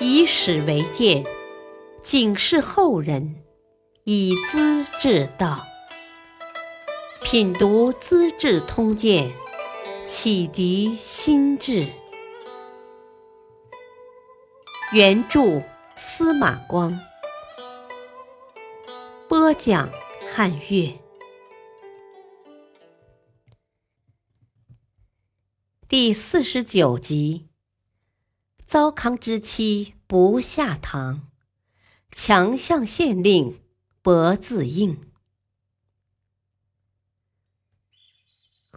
以史为鉴，警示后人，以资治道。品读《资治通鉴》，启迪心智。原著司马光，播讲汉乐。第四十九集：糟糠之妻不下堂，强项县令薄自应。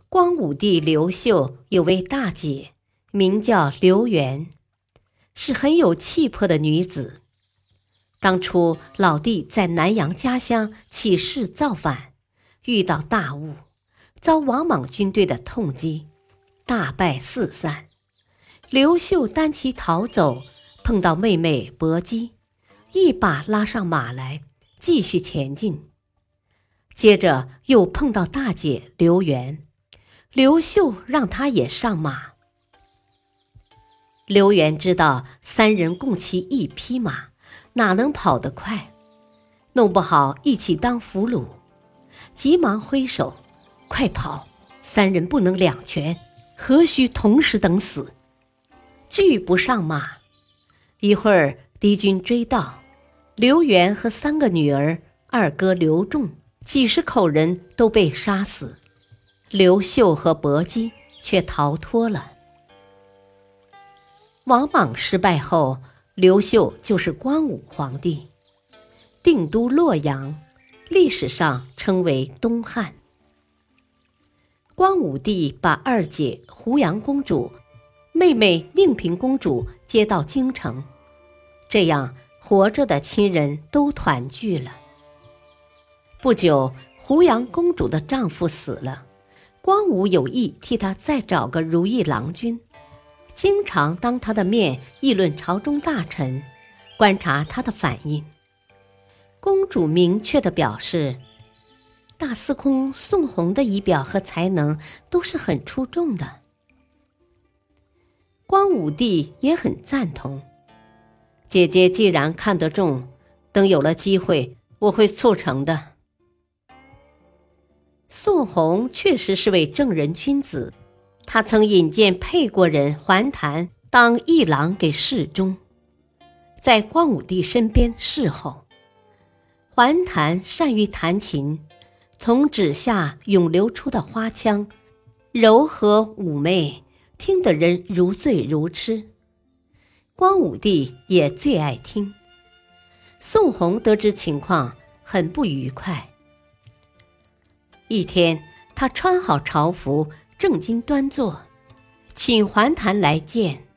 光武帝刘秀有位大姐，名叫刘元，是很有气魄的女子。当初老弟在南阳家乡起事造反，遇到大雾，遭王莽军队的痛击，大败四散。刘秀单骑逃走，碰到妹妹薄姬，一把拉上马来，继续前进。接着又碰到大姐刘元。刘秀让他也上马。刘元知道三人共骑一匹马，哪能跑得快？弄不好一起当俘虏，急忙挥手：“快跑！三人不能两全，何须同时等死？”拒不上马。一会儿敌军追到，刘元和三个女儿、二哥刘仲几十口人都被杀死。刘秀和薄姬却逃脱了。王莽失败后，刘秀就是光武皇帝，定都洛阳，历史上称为东汉。光武帝把二姐胡杨公主、妹妹宁平公主接到京城，这样活着的亲人都团聚了。不久，胡杨公主的丈夫死了。光武有意替他再找个如意郎君，经常当他的面议论朝中大臣，观察他的反应。公主明确的表示，大司空宋弘的仪表和才能都是很出众的。光武帝也很赞同，姐姐既然看得中，等有了机会，我会促成的。宋弘确实是位正人君子，他曾引荐沛国人桓谭当议郎给侍中，在光武帝身边侍候。桓谭善于弹琴，从指下涌流出的花腔，柔和妩媚，听得人如醉如痴。光武帝也最爱听。宋弘得知情况，很不愉快。一天，他穿好朝服，正襟端坐，请桓谭来见。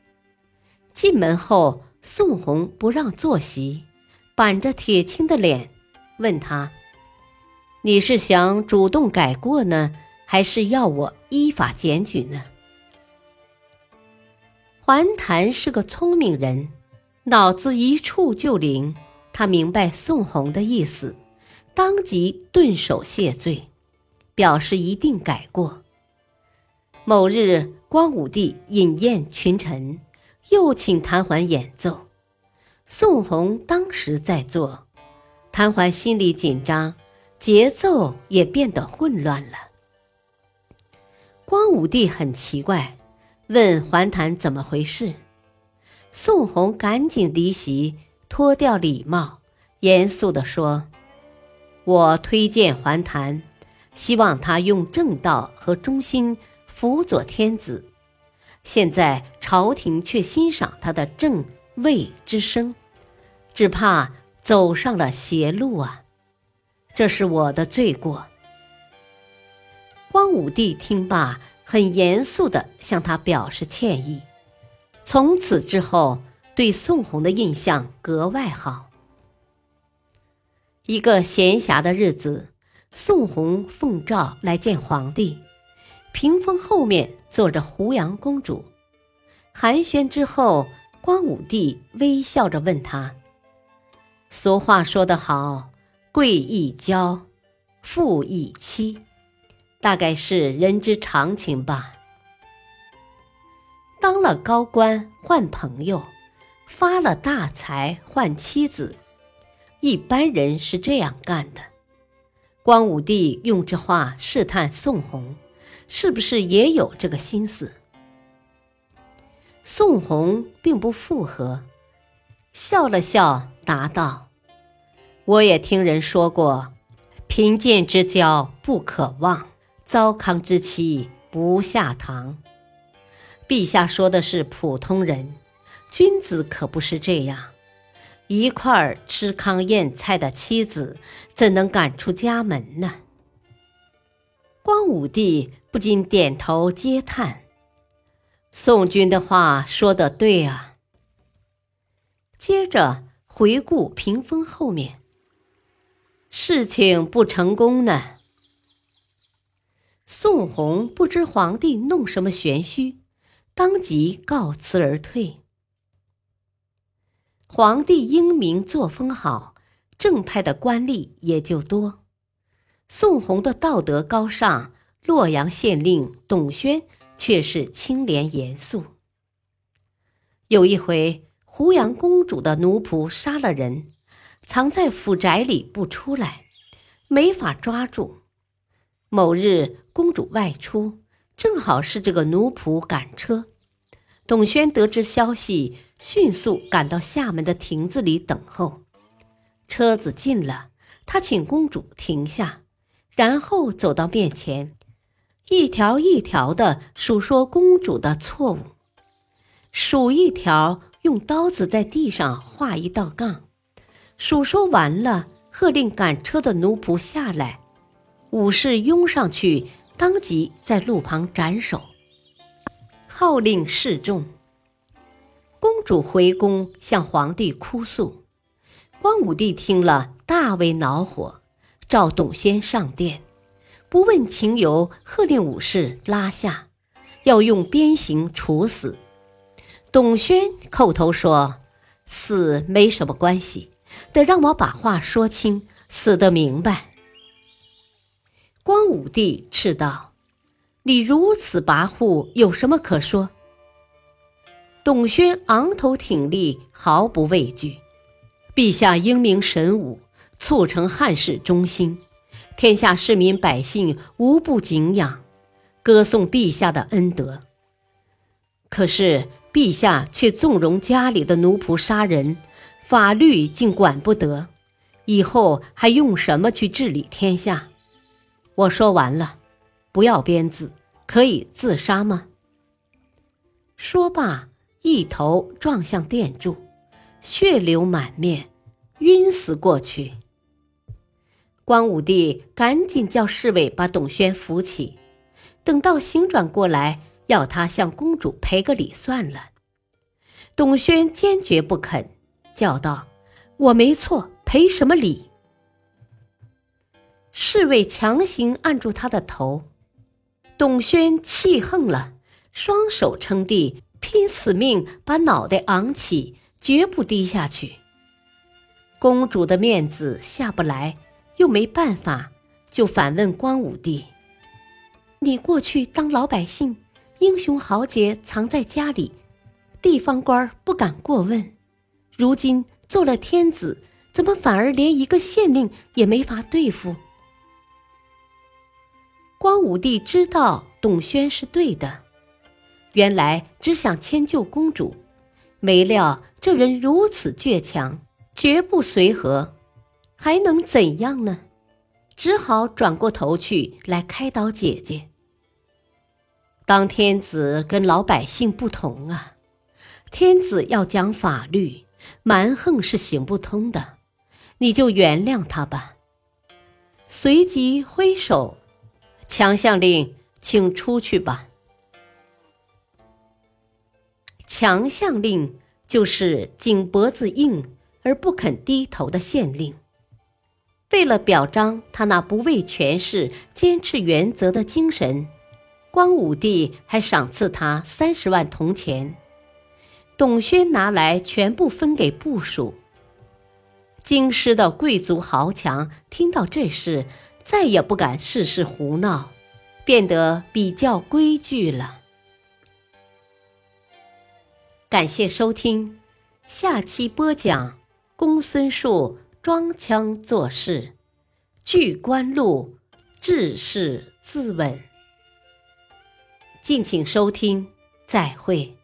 进门后，宋弘不让坐席，板着铁青的脸，问他：“你是想主动改过呢，还是要我依法检举呢？”桓谭是个聪明人，脑子一触就灵，他明白宋弘的意思，当即顿首谢罪。表示一定改过。某日，光武帝饮宴群臣，又请谭桓演奏。宋弘当时在座，谭桓心里紧张，节奏也变得混乱了。光武帝很奇怪，问桓谭怎么回事。宋弘赶紧离席，脱掉礼帽，严肃地说：“我推荐桓谭。”希望他用正道和忠心辅佐天子，现在朝廷却欣赏他的正位之声，只怕走上了邪路啊！这是我的罪过。光武帝听罢，很严肃地向他表示歉意。从此之后，对宋弘的印象格外好。一个闲暇的日子。宋弘奉诏来见皇帝，屏风后面坐着胡杨公主。寒暄之后，光武帝微笑着问他：“俗话说得好，贵易交，富易妻，大概是人之常情吧。当了高官换朋友，发了大财换妻子，一般人是这样干的。光武帝用这话试探宋弘，是不是也有这个心思？宋弘并不附和，笑了笑，答道：“我也听人说过，贫贱之交不可忘，糟糠之妻不下堂。陛下说的是普通人。”君子可不是这样，一块儿吃糠咽菜的妻子怎能赶出家门呢？光武帝不禁点头嗟叹：“宋君的话说的对啊。”接着回顾屏风后面，事情不成功呢。宋弘不知皇帝弄什么玄虚，当即告辞而退。皇帝英明，作风好，正派的官吏也就多。宋弘的道德高尚，洛阳县令董宣却是清廉严肃。有一回，胡杨公主的奴仆杀了人，藏在府宅里不出来，没法抓住。某日，公主外出，正好是这个奴仆赶车。董宣得知消息，迅速赶到厦门的亭子里等候。车子进了，他请公主停下，然后走到面前，一条一条的数说公主的错误。数一条，用刀子在地上画一道杠。数说完了，喝令赶车的奴仆下来，武士拥上去，当即在路旁斩首。号令示众，公主回宫向皇帝哭诉。光武帝听了，大为恼火，召董宣上殿，不问情由，喝令武士拉下，要用鞭刑处死。董宣叩头说：“死没什么关系，得让我把话说清，死得明白。”光武帝斥道。你如此跋扈，有什么可说？董宣昂头挺立，毫不畏惧。陛下英明神武，促成汉室中兴，天下市民百姓无不敬仰，歌颂陛下的恩德。可是陛下却纵容家里的奴仆杀人，法律竟管不得，以后还用什么去治理天下？我说完了。不要鞭子，可以自杀吗？说罢，一头撞向殿柱，血流满面，晕死过去。光武帝赶紧叫侍卫把董宣扶起，等到醒转过来，要他向公主赔个礼算了。董宣坚决不肯，叫道：“我没错，赔什么礼？”侍卫强行按住他的头。董宣气横了，双手撑地，拼死命把脑袋昂起，绝不低下去。公主的面子下不来，又没办法，就反问光武帝：“你过去当老百姓，英雄豪杰藏在家里，地方官不敢过问；如今做了天子，怎么反而连一个县令也没法对付？”光武帝知道董宣是对的，原来只想迁就公主，没料这人如此倔强，绝不随和，还能怎样呢？只好转过头去来开导姐姐。当天子跟老百姓不同啊，天子要讲法律，蛮横是行不通的，你就原谅他吧。随即挥手。强项令，请出去吧。强项令就是颈脖子硬而不肯低头的县令。为了表彰他那不畏权势、坚持原则的精神，光武帝还赏赐他三十万铜钱。董宣拿来全部分给部属。京师的贵族豪强听到这事。再也不敢事事胡闹，变得比较规矩了。感谢收听，下期播讲公孙述装腔作势，据官路治世自刎。敬请收听，再会。